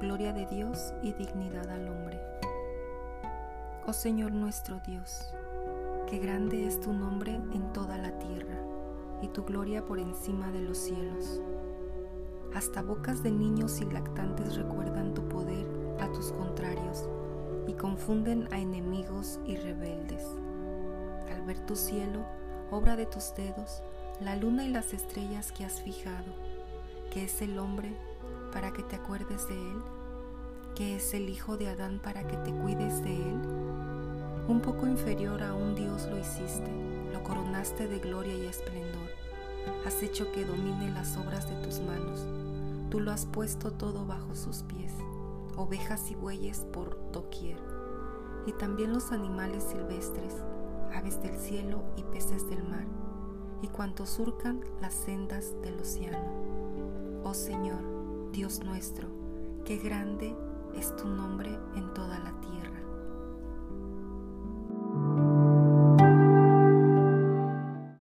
gloria de Dios y dignidad al hombre. Oh Señor nuestro Dios, qué grande es tu nombre en toda la tierra y tu gloria por encima de los cielos. Hasta bocas de niños y lactantes recuerdan tu poder a tus contrarios y confunden a enemigos y rebeldes. Al ver tu cielo, obra de tus dedos, la luna y las estrellas que has fijado, que es el hombre para que te acuerdes de él, que es el hijo de Adán para que te cuides de él. Un poco inferior a un Dios lo hiciste, lo coronaste de gloria y esplendor. Has hecho que domine las obras de tus manos. Tú lo has puesto todo bajo sus pies, ovejas y bueyes por doquier, y también los animales silvestres, aves del cielo y peces del mar, y cuantos surcan las sendas del océano. Oh Señor, Dios nuestro, qué grande es tu nombre en.